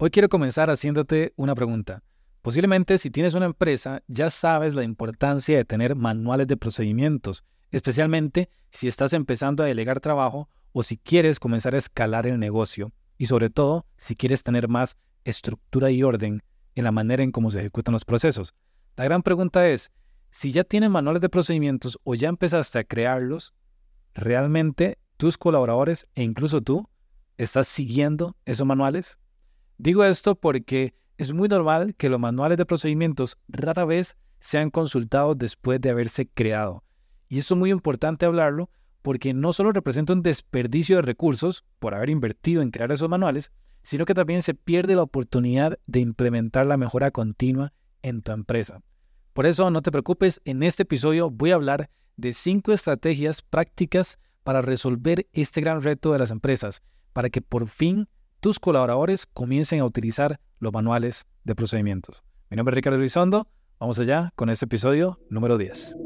Hoy quiero comenzar haciéndote una pregunta. Posiblemente si tienes una empresa ya sabes la importancia de tener manuales de procedimientos, especialmente si estás empezando a delegar trabajo o si quieres comenzar a escalar el negocio y sobre todo si quieres tener más estructura y orden en la manera en cómo se ejecutan los procesos. La gran pregunta es, si ya tienes manuales de procedimientos o ya empezaste a crearlos, ¿realmente tus colaboradores e incluso tú estás siguiendo esos manuales? Digo esto porque es muy normal que los manuales de procedimientos rara vez sean consultados después de haberse creado. Y eso es muy importante hablarlo porque no solo representa un desperdicio de recursos por haber invertido en crear esos manuales, sino que también se pierde la oportunidad de implementar la mejora continua en tu empresa. Por eso no te preocupes, en este episodio voy a hablar de cinco estrategias prácticas para resolver este gran reto de las empresas, para que por fin tus colaboradores comiencen a utilizar los manuales de procedimientos. Mi nombre es Ricardo Elizondo. Vamos allá con este episodio número 10.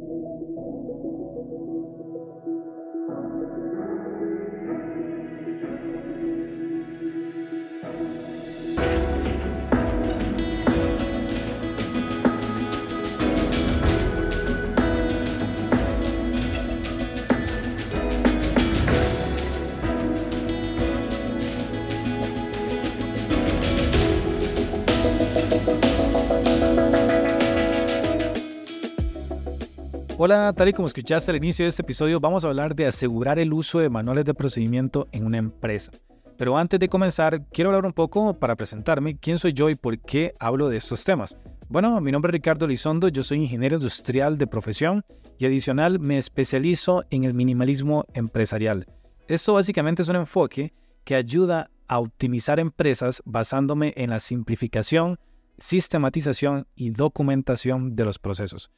Hola, tal y como escuchaste al inicio de este episodio, vamos a hablar de asegurar el uso de manuales de procedimiento en una empresa. Pero antes de comenzar, quiero hablar un poco para presentarme quién soy yo y por qué hablo de estos temas. Bueno, mi nombre es Ricardo Lizondo, yo soy ingeniero industrial de profesión y adicional me especializo en el minimalismo empresarial. Esto básicamente es un enfoque que ayuda a optimizar empresas basándome en la simplificación, sistematización y documentación de los procesos.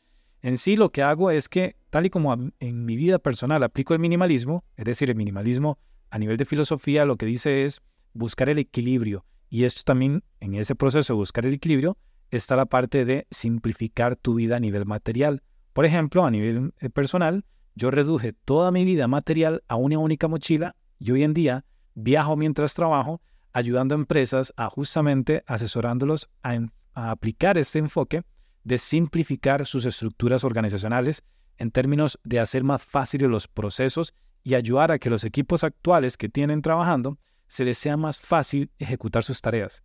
En sí lo que hago es que, tal y como en mi vida personal aplico el minimalismo, es decir, el minimalismo a nivel de filosofía lo que dice es buscar el equilibrio. Y esto también, en ese proceso de buscar el equilibrio, está la parte de simplificar tu vida a nivel material. Por ejemplo, a nivel eh, personal, yo reduje toda mi vida material a una única mochila y hoy en día viajo mientras trabajo, ayudando a empresas a justamente asesorándolos a, a aplicar este enfoque de simplificar sus estructuras organizacionales en términos de hacer más fáciles los procesos y ayudar a que los equipos actuales que tienen trabajando se les sea más fácil ejecutar sus tareas.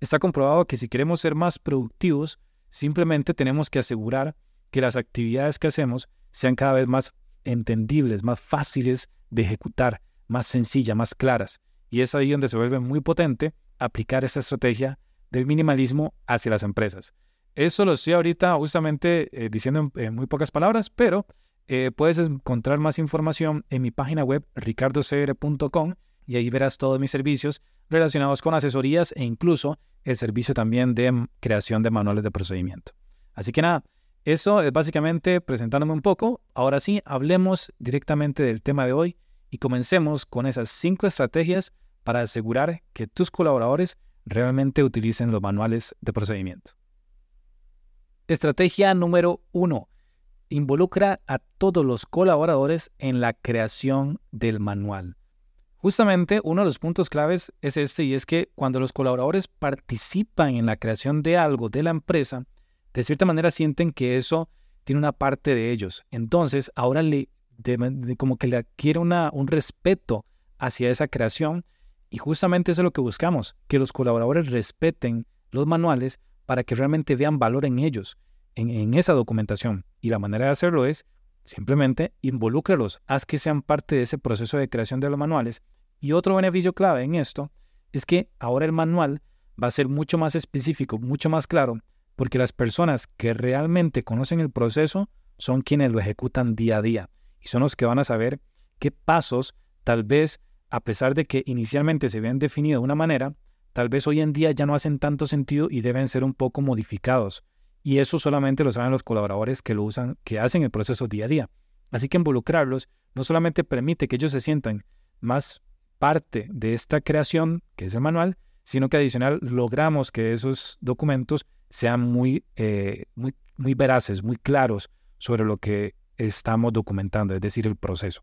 Está comprobado que si queremos ser más productivos, simplemente tenemos que asegurar que las actividades que hacemos sean cada vez más entendibles, más fáciles de ejecutar, más sencillas, más claras. Y es ahí donde se vuelve muy potente aplicar esta estrategia del minimalismo hacia las empresas. Eso lo estoy ahorita justamente eh, diciendo en, muy pocas palabras, pero eh, puedes encontrar más información en mi página web ricardocr.com y ahí verás todos mis servicios relacionados con asesorías e incluso el servicio también de creación de manuales de procedimiento. Así que nada, eso es básicamente presentándome un poco. Ahora sí, hablemos directamente del tema de hoy y comencemos con esas cinco estrategias para asegurar que tus colaboradores realmente utilicen los manuales de procedimiento. Estrategia número uno. Involucra a todos los colaboradores en la creación del manual. Justamente uno de los puntos claves es este y es que cuando los colaboradores participan en la creación de algo de la empresa, de cierta manera sienten que eso tiene una parte de ellos. Entonces ahora le, como que le adquiere una, un respeto hacia esa creación y justamente eso es lo que buscamos, que los colaboradores respeten los manuales para que realmente vean valor en ellos, en, esa documentación. Y la manera de hacerlo es simplemente involúcralos, haz que sean parte de ese proceso de creación de los manuales. Y otro beneficio clave en esto es que ahora el manual va a ser mucho más específico, mucho más claro, porque las personas que realmente conocen el proceso son quienes lo ejecutan día a día y son los que van a saber qué pasos tal vez, a pesar de que inicialmente se habían definido de una manera, tal vez hoy en día ya no hacen tanto sentido y deben ser un poco modificados. Y eso solamente lo saben los colaboradores que lo usan, que hacen el proceso día a día. Así que involucrarlos no solamente permite que ellos se sientan más parte de esta creación, que es el manual, sino que adicional logramos que esos documentos sean muy, eh, muy, muy veraces, muy claros sobre lo que estamos documentando, es decir, el proceso.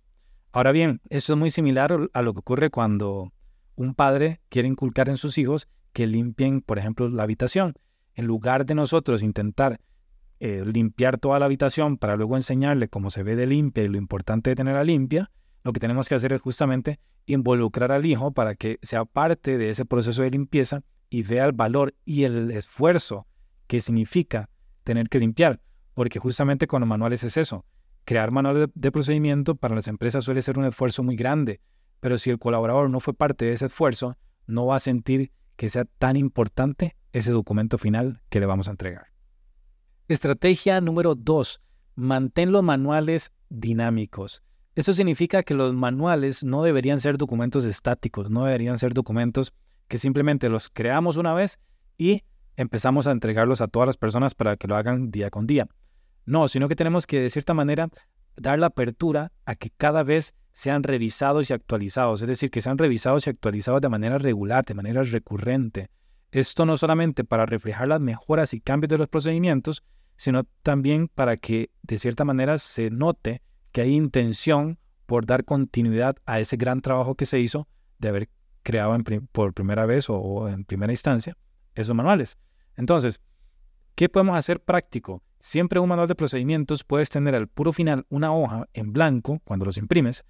Ahora bien, esto es muy similar a lo que ocurre cuando un padre quiere inculcar en sus hijos que limpien, por ejemplo, la habitación. En lugar de nosotros intentar eh, limpiar toda la habitación para luego enseñarle cómo se ve de limpia y lo importante de tenerla limpia, lo que tenemos que hacer es justamente involucrar al hijo para que sea parte de ese proceso de limpieza y vea el valor y el esfuerzo que significa tener que limpiar. Porque justamente con los manuales es eso. Crear manuales de, procedimiento para las empresas suele ser un esfuerzo muy grande, pero si el colaborador no fue parte de ese esfuerzo, no va a sentir que sea tan importante ese documento final que le vamos a entregar. Estrategia número 2. Mantén los manuales dinámicos. Esto significa que los manuales no deberían ser documentos estáticos, no deberían ser documentos que simplemente los creamos una vez y empezamos a entregarlos a todas las personas para que lo hagan día con día. No, sino que tenemos que de cierta manera dar la apertura a que cada vez sean revisados y actualizados, es decir, que sean revisados y actualizados de manera regular, de manera recurrente. Esto no solamente para reflejar las mejoras y cambios de los procedimientos, sino también para que de cierta manera se note que hay intención por dar continuidad a ese gran trabajo que se hizo de haber creado por primera vez o, en primera instancia esos manuales. Entonces, ¿qué podemos hacer práctico? Siempre un manual de procedimientos puedes tener al puro final una hoja en blanco cuando los imprimes.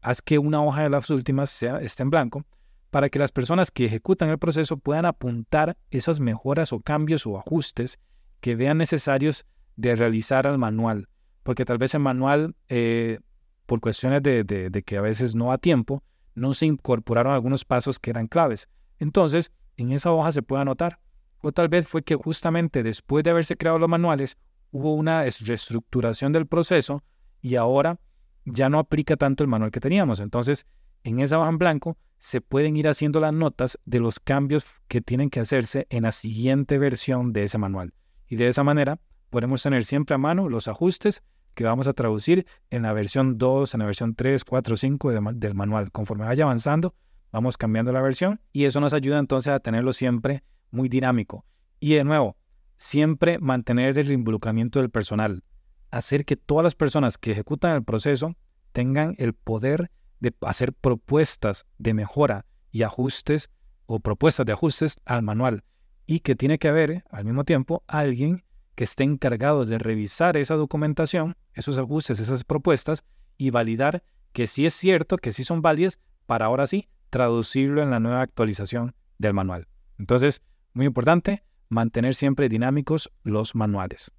Haz que una hoja de las últimas sea, esté en blanco para que las personas que ejecutan el proceso puedan apuntar esas mejoras o cambios o ajustes que vean necesarios de realizar al manual porque tal vez el manual, eh, por cuestiones de, que a veces no a tiempo, no se incorporaron algunos pasos que eran claves. Entonces, en esa hoja se puede anotar. O tal vez fue que justamente después de haberse creado los manuales, hubo una reestructuración del proceso y ahora ya no aplica tanto el manual que teníamos. Entonces, en esa hoja en blanco se pueden ir haciendo las notas de los cambios que tienen que hacerse en la siguiente versión de ese manual. Y de esa manera podemos tener siempre a mano los ajustes que vamos a traducir en la versión 2, en la versión 3, 4, 5 del manual. Conforme vaya avanzando, vamos cambiando la versión y eso nos ayuda entonces a tenerlo siempre muy dinámico. Y de nuevo, siempre mantener el involucramiento del personal, hacer que todas las personas que ejecutan el proceso tengan el poder de hacer propuestas de mejora y ajustes o propuestas de ajustes al manual y que tiene que haber al mismo tiempo alguien que esté encargado de revisar esa documentación, esos ajustes, esas propuestas y validar que sí es cierto, que sí son válidas, para ahora sí traducirlo en la nueva actualización del manual. Entonces, muy importante, mantener siempre dinámicos los manuales.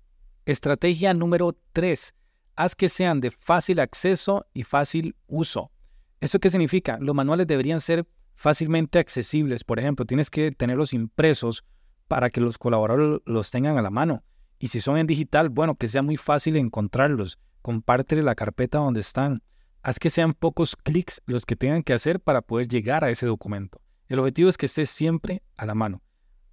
Estrategia número 3. Haz que sean de fácil acceso y fácil uso. ¿Eso qué significa? Los manuales deberían ser fácilmente accesibles. Por ejemplo, tienes que tenerlos impresos para que los colaboradores los tengan a la mano. Y si son en digital, bueno, que sea muy fácil encontrarlos. Compártele la carpeta donde están. Haz que sean pocos clics los que tengan que hacer para poder llegar a ese documento. El objetivo es que esté siempre a la mano.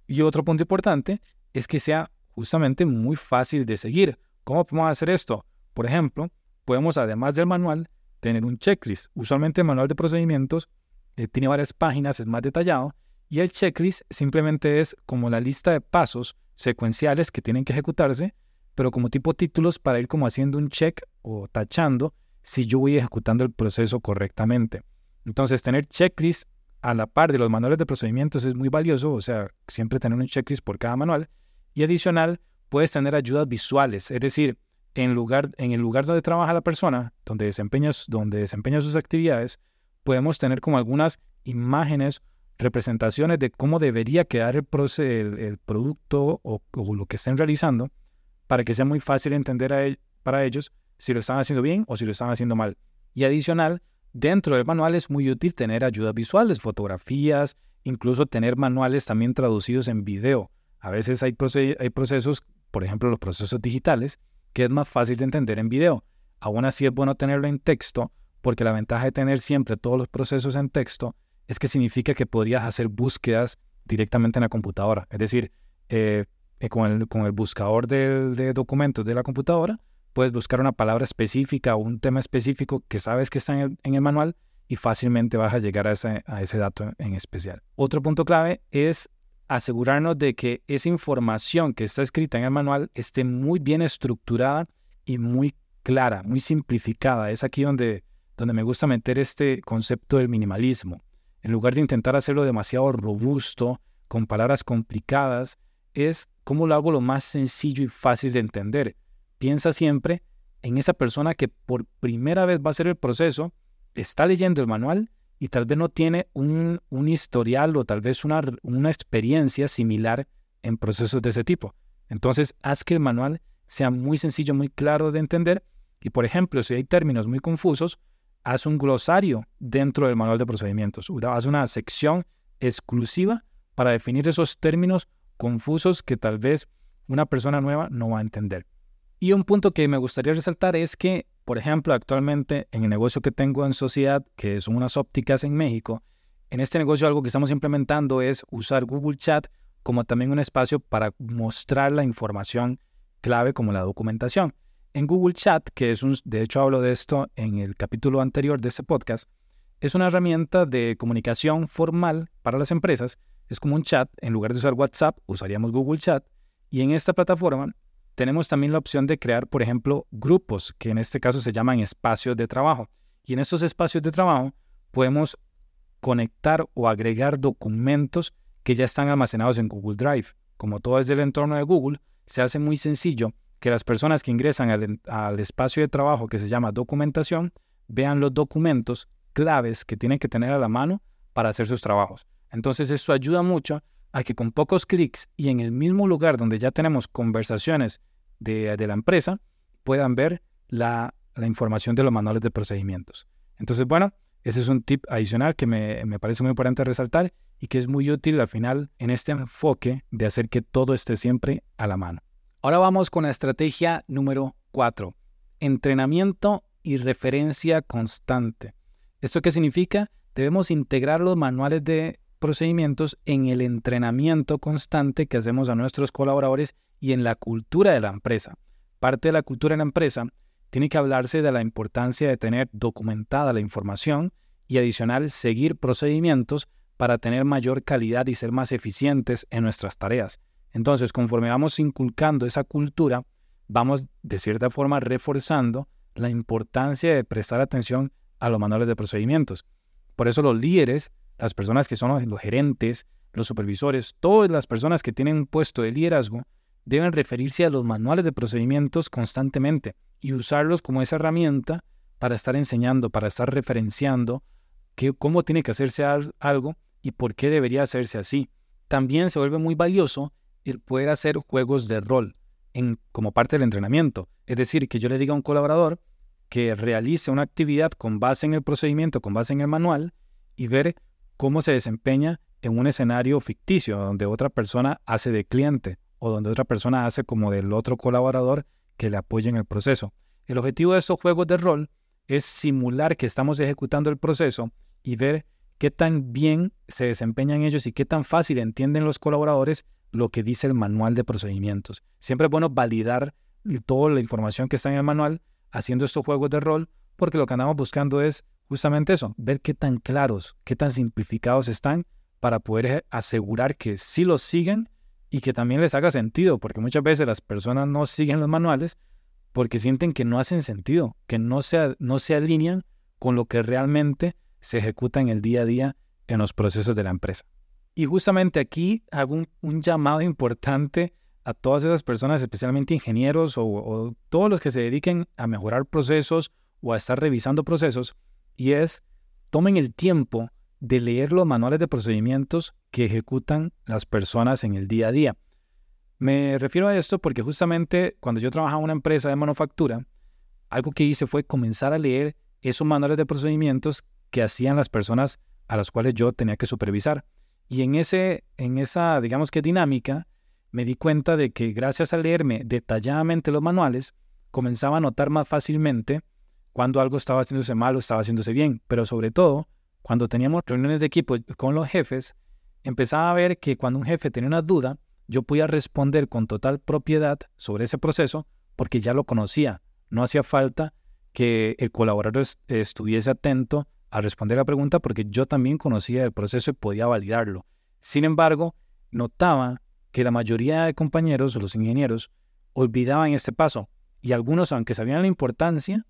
Y otro punto importante es que sea justamente muy fácil de seguir. ¿Cómo podemos hacer esto? Por ejemplo, podemos además del manual tener un checklist. Usualmente el manual de procedimientos eh, tiene varias páginas, es más detallado, y el checklist simplemente es como la lista de pasos secuenciales que tienen que ejecutarse, pero como tipo títulos para ir como haciendo un check o tachando si yo voy ejecutando el proceso correctamente. Entonces, tener checklist a la par de los manuales de procedimientos es muy valioso, o sea, siempre tener un checklist por cada manual. Y adicional, puedes tener ayudas visuales, es decir, en, lugar, en el lugar donde trabaja la persona, donde desempeña, donde desempeña sus actividades, podemos tener como algunas imágenes representaciones de cómo debería quedar el, el, producto o, lo que estén realizando para que sea muy fácil entender para ellos si lo están haciendo bien o si lo están haciendo mal. Y adicional, dentro del manual es muy útil tener ayudas visuales, fotografías, incluso tener manuales también traducidos en video. A veces hay, procesos, por ejemplo los procesos digitales, que es más fácil de entender en video. Aún así es bueno tenerlo en texto porque la ventaja de tener siempre todos los procesos en texto es que significa que podrías hacer búsquedas directamente en la computadora. Es decir, eh, eh, con, el, buscador de, documentos de la computadora, puedes buscar una palabra específica o un tema específico que sabes que está en el, manual y fácilmente vas a llegar a ese dato en especial. Otro punto clave es asegurarnos de que esa información que está escrita en el manual esté muy bien estructurada y muy clara, muy simplificada. Es aquí donde, donde me gusta meter este concepto del minimalismo en lugar de intentar hacerlo demasiado robusto, con palabras complicadas, es cómo lo hago lo más sencillo y fácil de entender. Piensa siempre en esa persona que por primera vez va a hacer el proceso, está leyendo el manual y tal vez no tiene un, historial o tal vez una, una experiencia similar en procesos de ese tipo. Entonces, haz que el manual sea muy sencillo, muy claro de entender. Y, por ejemplo, si hay términos muy confusos, haz un glosario dentro del manual de procedimientos. Haz una sección exclusiva para definir esos términos confusos que tal vez una persona nueva no va a entender. Y un punto que me gustaría resaltar es que, por ejemplo, actualmente en el negocio que tengo en sociedad, que son unas ópticas en México, en este negocio algo que estamos implementando es usar Google Chat como también un espacio para mostrar la información clave como la documentación. En Google Chat, que es un, de hecho hablo de esto en el capítulo anterior de este podcast, es una herramienta de comunicación formal para las empresas. Es como un chat, en lugar de usar WhatsApp, usaríamos Google Chat. Y en esta plataforma tenemos también la opción de crear, por ejemplo, grupos, que en este caso se llaman espacios de trabajo. Y en estos espacios de trabajo podemos conectar o agregar documentos que ya están almacenados en Google Drive. Como todo es del entorno de Google, se hace muy sencillo que las personas que ingresan al, espacio de trabajo que se llama documentación vean los documentos claves que tienen que tener a la mano para hacer sus trabajos. Entonces eso ayuda mucho a que con pocos clics y en el mismo lugar donde ya tenemos conversaciones de, la empresa, puedan ver la, información de los manuales de procedimientos. Entonces, bueno, ese es un tip adicional que me, me parece muy importante resaltar y que es muy útil al final en este enfoque de hacer que todo esté siempre a la mano. Ahora vamos con la estrategia número 4, entrenamiento y referencia constante. ¿Esto qué significa? Debemos integrar los manuales de procedimientos en el entrenamiento constante que hacemos a nuestros colaboradores y en la cultura de la empresa. Parte de la cultura de la empresa tiene que hablarse de la importancia de tener documentada la información y adicional seguir procedimientos para tener mayor calidad y ser más eficientes en nuestras tareas. Entonces, conforme vamos inculcando esa cultura, vamos de cierta forma reforzando la importancia de prestar atención a los manuales de procedimientos. Por eso los líderes, las personas que son los gerentes, los supervisores, todas las personas que tienen un puesto de liderazgo, deben referirse a los manuales de procedimientos constantemente y usarlos como esa herramienta para estar enseñando, para estar referenciando cómo tiene que hacerse algo y por qué debería hacerse así. También se vuelve muy valioso el poder hacer juegos de rol en, como parte del entrenamiento. Es decir, que yo le diga a un colaborador que realice una actividad con base en el procedimiento, con base en el manual, y ver cómo se desempeña en un escenario ficticio, donde otra persona hace de cliente o donde otra persona hace como del otro colaborador que le apoya en el proceso. El objetivo de estos juegos de rol es simular que estamos ejecutando el proceso y ver qué tan bien se desempeñan ellos y qué tan fácil entienden los colaboradores lo que dice el manual de procedimientos. Siempre es bueno validar toda la información que está en el manual haciendo estos juegos de rol, porque lo que andamos buscando es justamente eso, ver qué tan claros, qué tan simplificados están para poder asegurar que sí los siguen y que también les haga sentido, porque muchas veces las personas no siguen los manuales porque sienten que no hacen sentido, que no se, no se alinean con lo que realmente se ejecuta en el día a día en los procesos de la empresa. Y justamente aquí hago un, llamado importante a todas esas personas, especialmente ingenieros o, todos los que se dediquen a mejorar procesos o a estar revisando procesos, y es tomen el tiempo de leer los manuales de procedimientos que ejecutan las personas en el día a día. Me refiero a esto porque justamente cuando yo trabajaba en una empresa de manufactura, algo que hice fue comenzar a leer esos manuales de procedimientos que hacían las personas a las cuales yo tenía que supervisar. Y en, ese, en esa, digamos que dinámica, me di cuenta de que gracias a leerme detalladamente los manuales, comenzaba a notar más fácilmente cuando algo estaba haciéndose mal o estaba haciéndose bien. Pero sobre todo, cuando teníamos reuniones de equipo con los jefes, empezaba a ver que cuando un jefe tenía una duda, yo podía responder con total propiedad sobre ese proceso porque ya lo conocía. No hacía falta que el colaborador estuviese atento a responder la pregunta porque yo también conocía el proceso y podía validarlo. Sin embargo, notaba que la mayoría de compañeros los ingenieros olvidaban este paso y algunos, aunque sabían la importancia,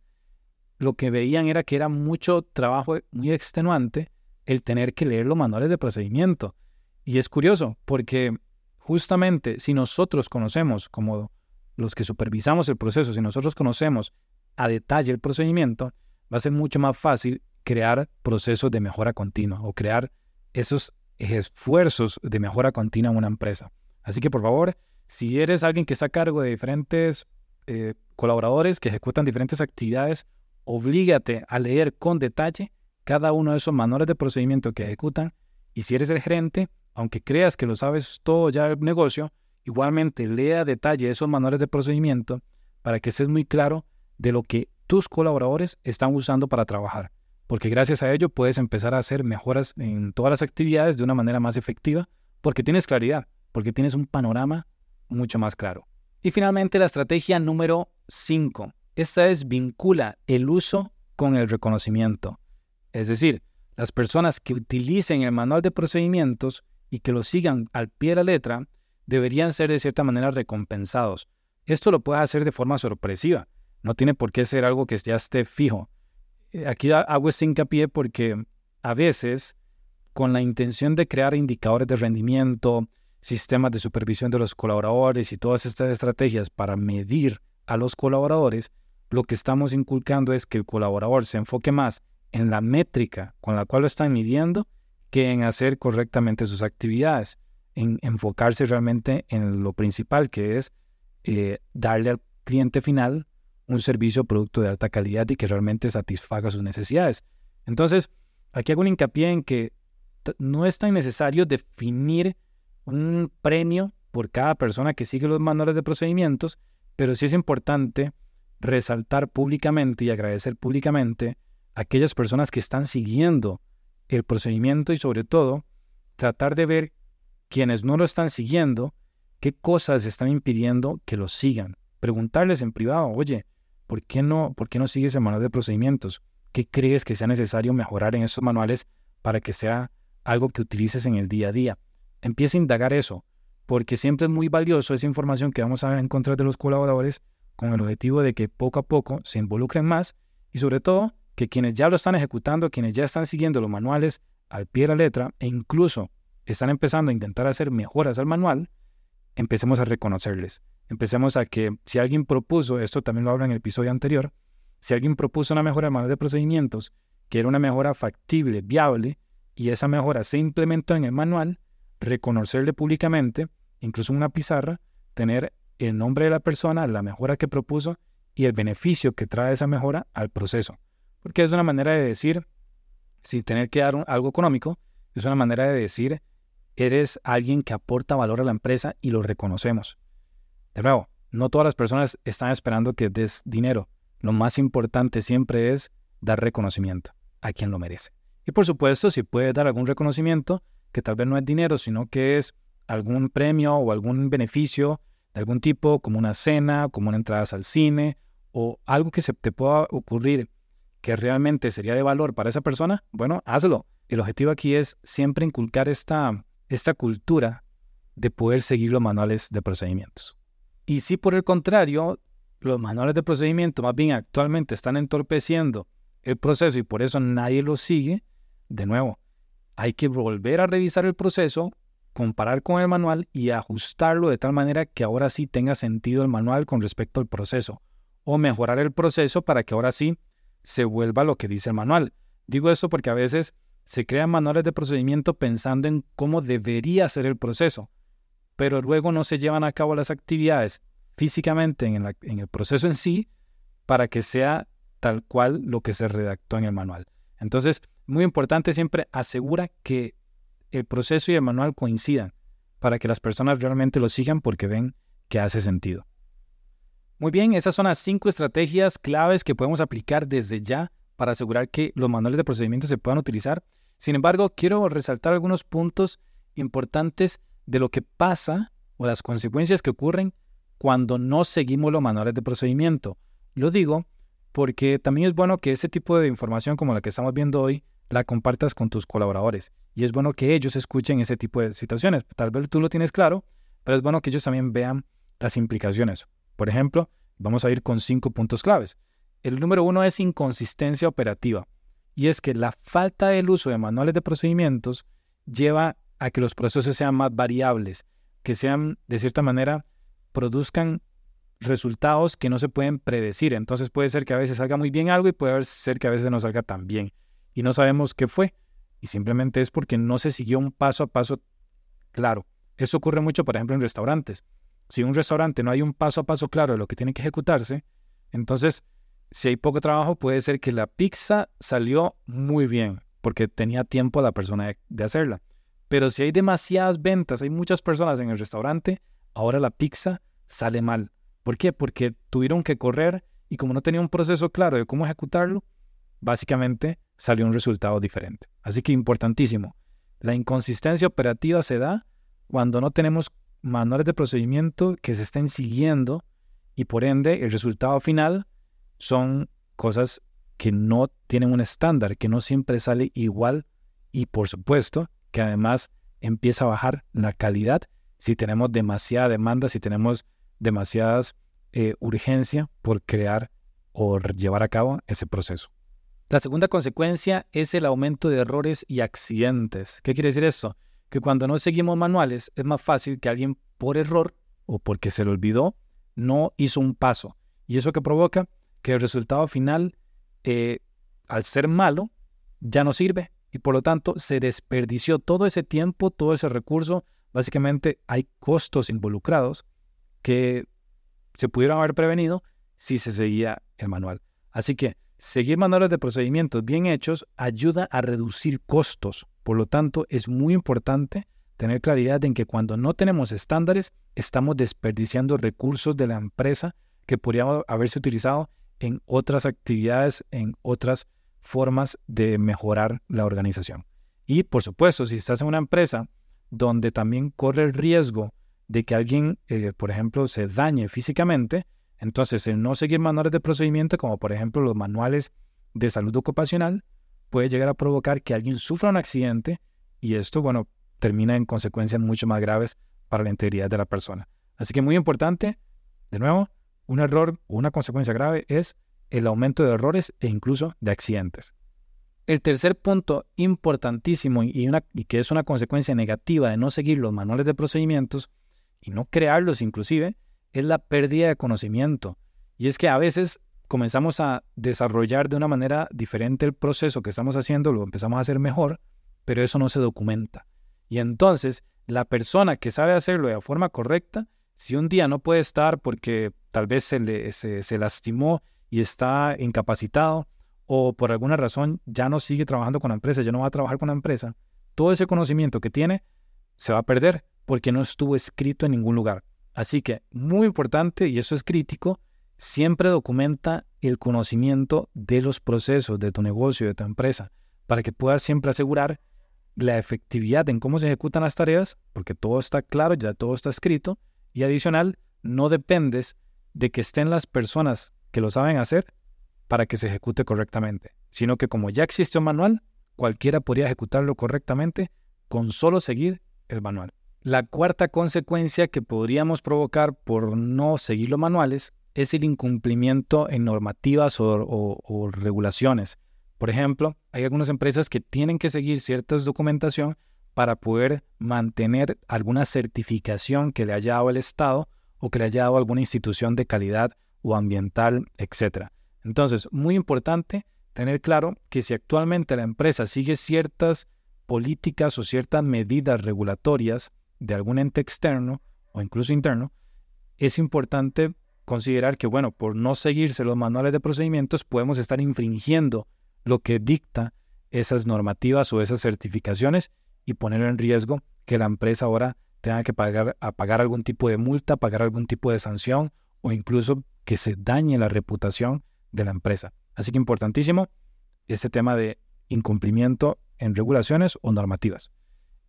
lo que veían era que era mucho trabajo muy extenuante el tener que leer los manuales de procedimiento. Y es curioso porque justamente si nosotros conocemos, como los que supervisamos el proceso, si nosotros conocemos a detalle el procedimiento, va a ser mucho más fácil crear procesos de mejora continua o crear esos esfuerzos de mejora continua en una empresa. Así que por favor, si eres alguien que está a cargo de diferentes eh, colaboradores que ejecutan diferentes actividades, oblígate a leer con detalle cada uno de esos manuales de procedimiento que ejecutan. Y si eres el gerente, aunque creas que lo sabes todo ya el negocio, igualmente lea a detalle esos manuales de procedimiento para que estés muy claro de lo que tus colaboradores están usando para trabajar. Porque gracias a ello puedes empezar a hacer mejoras en todas las actividades de una manera más efectiva, porque tienes claridad, porque tienes un panorama mucho más claro. Y finalmente la estrategia número 5. Esta es vincula el uso con el reconocimiento. Es decir, las personas que utilicen el manual de procedimientos y que lo sigan al pie de la letra deberían ser de cierta manera recompensados. Esto lo puedes hacer de forma sorpresiva. No tiene por qué ser algo que ya esté fijo. Eh, aquí hago este hincapié porque a veces, con la intención de crear indicadores de rendimiento, sistemas de supervisión de los colaboradores y todas estas estrategias para medir a los colaboradores, lo que estamos inculcando es que el colaborador se enfoque más en la métrica con la cual lo están midiendo que en hacer correctamente sus actividades, en enfocarse realmente en lo principal, que es eh, darle al cliente final un servicio o producto de alta calidad y que realmente satisfaga sus necesidades. Entonces, aquí hago un hincapié en que no es tan necesario definir un premio por cada persona que sigue los manuales de procedimientos, pero sí es importante resaltar públicamente y agradecer públicamente a aquellas personas que están siguiendo el procedimiento y sobre todo tratar de ver quienes no lo están siguiendo, qué cosas están impidiendo que lo sigan. Preguntarles en privado, oye, ¿por qué no, por qué no sigues el manual de procedimientos? ¿Qué crees que sea necesario mejorar en esos manuales para que sea algo que utilices en el día a día? Empieza a indagar eso, porque siempre es muy valioso esa información que vamos a encontrar de los colaboradores con el objetivo de que poco a poco se involucren más y sobre todo que quienes ya lo están ejecutando, quienes ya están siguiendo los manuales al pie de la letra e incluso están empezando a intentar hacer mejoras al manual, empecemos a reconocerles. Empecemos a que si alguien propuso, esto también lo habla en el episodio anterior, si alguien propuso una mejora al manual de procedimientos, que era una mejora factible, viable, y esa mejora se implementó en el manual, reconocerle públicamente, incluso en una pizarra, tener el nombre de la persona, la mejora que propuso y el beneficio que trae esa mejora al proceso. Porque es una manera de decir, sin tener que dar algo económico, es una manera de decir, eres alguien que aporta valor a la empresa y lo reconocemos. De nuevo, no todas las personas están esperando que des dinero. Lo más importante siempre es dar reconocimiento a quien lo merece. Y por supuesto, si puedes dar algún reconocimiento, que tal vez no es dinero, sino que es algún premio o algún beneficio de algún tipo, como una cena, como una entrada al cine, o algo que se te pueda ocurrir que realmente sería de valor para esa persona, bueno, hazlo. El objetivo aquí es siempre inculcar esta, esta cultura de poder seguir los manuales de procedimientos. Y si por el contrario, los manuales de procedimiento más bien actualmente están entorpeciendo el proceso y por eso nadie lo sigue, de nuevo, hay que volver a revisar el proceso, comparar con el manual y ajustarlo de tal manera que ahora sí tenga sentido el manual con respecto al proceso. O mejorar el proceso para que ahora sí se vuelva lo que dice el manual. Digo esto porque a veces se crean manuales de procedimiento pensando en cómo debería ser el proceso, pero luego no se llevan a cabo las actividades físicamente en, en el proceso en sí para que sea tal cual lo que se redactó en el manual. Entonces, muy importante siempre asegura que el proceso y el manual coincidan para que las personas realmente lo sigan porque ven que hace sentido. Muy bien, esas son las cinco estrategias claves que podemos aplicar desde ya para asegurar que los manuales de procedimiento se puedan utilizar. Sin embargo, quiero resaltar algunos puntos importantes de lo que pasa o las consecuencias que ocurren cuando no seguimos los manuales de procedimiento. Lo digo porque también es bueno que ese tipo de información como la que estamos viendo hoy la compartas con tus colaboradores. Y es bueno que ellos escuchen ese tipo de situaciones. Tal vez tú lo tienes claro, pero es bueno que ellos también vean las implicaciones. Por ejemplo, vamos a ir con cinco puntos claves. El número uno es inconsistencia operativa. Y es que la falta del uso de manuales de procedimientos lleva a que los procesos sean más variables, que sean, de cierta manera, produzcan resultados que no se pueden predecir. Entonces puede ser que a veces salga muy bien algo y puede ser que a veces no salga tan bien. Y no sabemos qué fue. Y simplemente es porque no se siguió un paso a paso claro. Eso ocurre mucho, por ejemplo, en restaurantes. Si en un restaurante no hay un paso a paso claro de lo que tiene que ejecutarse, entonces, si hay poco trabajo, puede ser que la pizza salió muy bien, porque tenía tiempo la persona de, de hacerla. Pero si hay demasiadas ventas, hay muchas personas en el restaurante, ahora la pizza sale mal. ¿Por qué? Porque tuvieron que correr y como no tenía un proceso claro de cómo ejecutarlo, básicamente salió un resultado diferente. Así que importantísimo, la inconsistencia operativa se da cuando no tenemos manuales de procedimiento que se estén siguiendo y por ende el resultado final son cosas que no tienen un estándar, que no siempre sale igual y por supuesto que además empieza a bajar la calidad si tenemos demasiada demanda, si tenemos demasiadas eh, urgencia por crear o llevar a cabo ese proceso. La segunda consecuencia es el aumento de errores y accidentes. ¿Qué quiere decir eso? Que cuando no seguimos manuales es más fácil que alguien por error o porque se le olvidó no hizo un paso. Y eso que provoca que el resultado final, eh, al ser malo, ya no sirve y por lo tanto se desperdició todo ese tiempo, todo ese recurso. Básicamente hay costos involucrados que se pudieron haber prevenido si se seguía el manual. Así que seguir manuales de procedimientos bien hechos ayuda a reducir costos. Por lo tanto, es muy importante tener claridad en que cuando no tenemos estándares, estamos desperdiciando recursos de la empresa que podrían haberse utilizado en otras actividades, en otras formas de mejorar la organización. Y por supuesto, si estás en una empresa donde también corre el riesgo de que alguien, eh, por ejemplo, se dañe físicamente, entonces el no seguir manuales de procedimiento, como por ejemplo los manuales de salud ocupacional, puede llegar a provocar que alguien sufra un accidente y esto, bueno, termina en consecuencias mucho más graves para la integridad de la persona. Así que muy importante, de nuevo, un error o una consecuencia grave es el aumento de errores e incluso de accidentes. El tercer punto importantísimo y, una, y que es una consecuencia negativa de no seguir los manuales de procedimientos y no crearlos inclusive, es la pérdida de conocimiento. Y es que a veces comenzamos a desarrollar de una manera diferente el proceso que estamos haciendo, lo empezamos a hacer mejor, pero eso no se documenta. Y entonces la persona que sabe hacerlo de forma correcta, si un día no puede estar porque tal vez se, le, se lastimó y está incapacitado o por alguna razón ya no sigue trabajando con la empresa, ya no va a trabajar con la empresa, todo ese conocimiento que tiene se va a perder porque no estuvo escrito en ningún lugar. Así que, muy importante, y eso es crítico, siempre documenta el conocimiento de los procesos de tu negocio, de tu empresa, para que puedas siempre asegurar la efectividad en cómo se ejecutan las tareas, porque todo está claro, ya todo está escrito, y adicional, no dependes de que estén las personas que lo saben hacer para que se ejecute correctamente, sino que como ya existe un manual, cualquiera podría ejecutarlo correctamente con solo seguir el manual. La cuarta consecuencia que podríamos provocar por no seguir los manuales es el incumplimiento en normativas o, regulaciones. Por ejemplo, hay algunas empresas que tienen que seguir cierta documentación para poder mantener alguna certificación que le haya dado el Estado o que le haya dado alguna institución de calidad o ambiental, etc. Entonces, muy importante tener claro que si actualmente la empresa sigue ciertas políticas o ciertas medidas regulatorias de algún ente externo o incluso interno, es importante considerar que, bueno, por no seguirse los manuales de procedimientos, podemos estar infringiendo lo que dicta esas normativas o esas certificaciones y poner en riesgo que la empresa ahora tenga que pagar, a pagar algún tipo de multa, pagar algún tipo de sanción o incluso que se dañe la reputación de la empresa. Así que importantísimo ese tema de incumplimiento en regulaciones o normativas.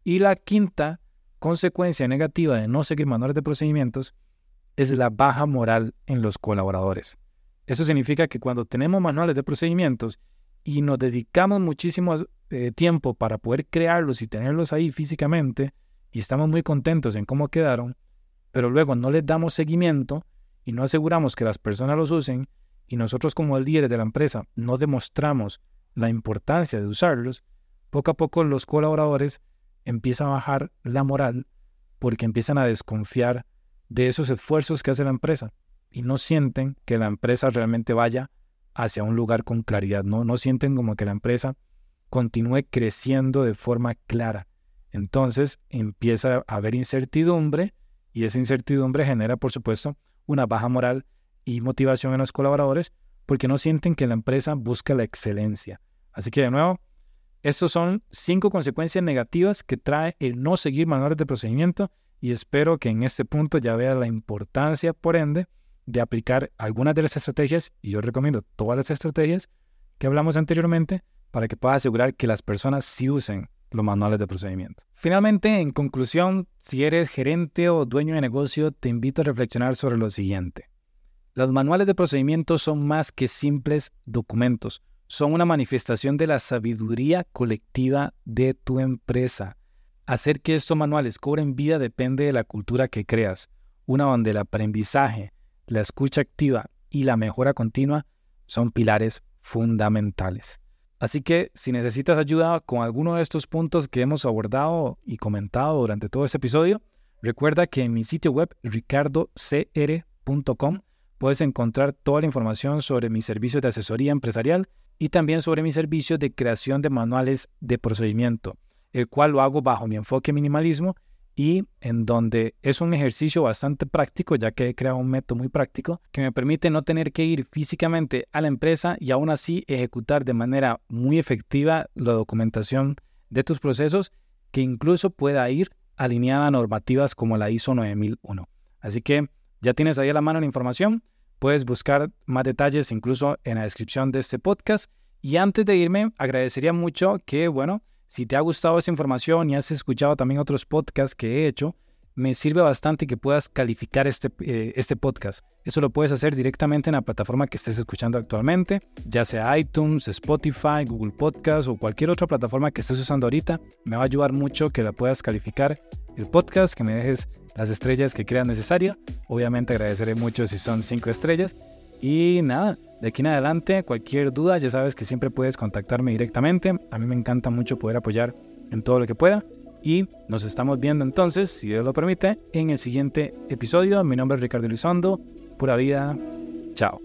Y la quinta consecuencia negativa de no seguir manuales de procedimientos es la baja moral en los colaboradores. Eso significa que cuando tenemos manuales de procedimientos y nos dedicamos muchísimo eh, tiempo para poder crearlos y tenerlos ahí físicamente y estamos muy contentos en cómo quedaron, pero luego no les damos seguimiento, y no aseguramos que las personas los usen y nosotros como líderes de la empresa no demostramos la importancia de usarlos, poco a poco los colaboradores empieza a bajar la moral porque empiezan a desconfiar de esos esfuerzos que hace la empresa y no sienten que la empresa realmente vaya hacia un lugar con claridad, no, no sienten como que la empresa continúe creciendo de forma clara. Entonces empieza a haber incertidumbre y esa incertidumbre genera, por supuesto, una baja moral y motivación en los colaboradores porque no sienten que la empresa busca la excelencia. Así que de nuevo, estos son cinco consecuencias negativas que trae el no seguir manuales de procedimiento y espero que en este punto ya vea la importancia, por ende, de aplicar algunas de las estrategias, y yo recomiendo todas las estrategias que hablamos anteriormente, para que pueda asegurar que las personas sí usen los manuales de procedimiento. Finalmente, en conclusión, si eres gerente o dueño de negocio, te invito a reflexionar sobre lo siguiente. Los manuales de procedimiento son más que simples documentos, son una manifestación de la sabiduría colectiva de tu empresa. Hacer que estos manuales cobren vida depende de la cultura que creas, una donde el aprendizaje, la escucha activa y la mejora continua son pilares fundamentales. Así que si necesitas ayuda con alguno de estos puntos que hemos abordado y comentado durante todo este episodio, recuerda que en mi sitio web ricardocr.com puedes encontrar toda la información sobre mis servicios de asesoría empresarial y también sobre mis servicios de creación de manuales de procedimiento, el cual lo hago bajo mi enfoque minimalismo y en donde es un ejercicio bastante práctico, ya que he creado un método muy práctico que me permite no tener que ir físicamente a la empresa y aún así ejecutar de manera muy efectiva la documentación de tus procesos que incluso pueda ir alineada a normativas como la ISO 9001. Así que ya tienes ahí a la mano la información, puedes buscar más detalles incluso en la descripción de este podcast. Y antes de irme, agradecería mucho que, bueno, si te ha gustado esa información y has escuchado también otros podcasts que he hecho, me sirve bastante que puedas calificar este, eh, este podcast. Eso lo puedes hacer directamente en la plataforma que estés escuchando actualmente, ya sea iTunes, Spotify, Google Podcast o cualquier otra plataforma que estés usando ahorita. Me va a ayudar mucho que la puedas calificar el podcast, que me dejes las estrellas que creas necesaria. Obviamente agradeceré mucho si son cinco estrellas. Y nada, de aquí en adelante, cualquier duda, ya sabes que siempre puedes contactarme directamente. A mí me encanta mucho poder apoyar en todo lo que pueda. Y nos estamos viendo entonces, si Dios lo permite, en el siguiente episodio. Mi nombre es Ricardo Elizondo. Pura vida. Chao.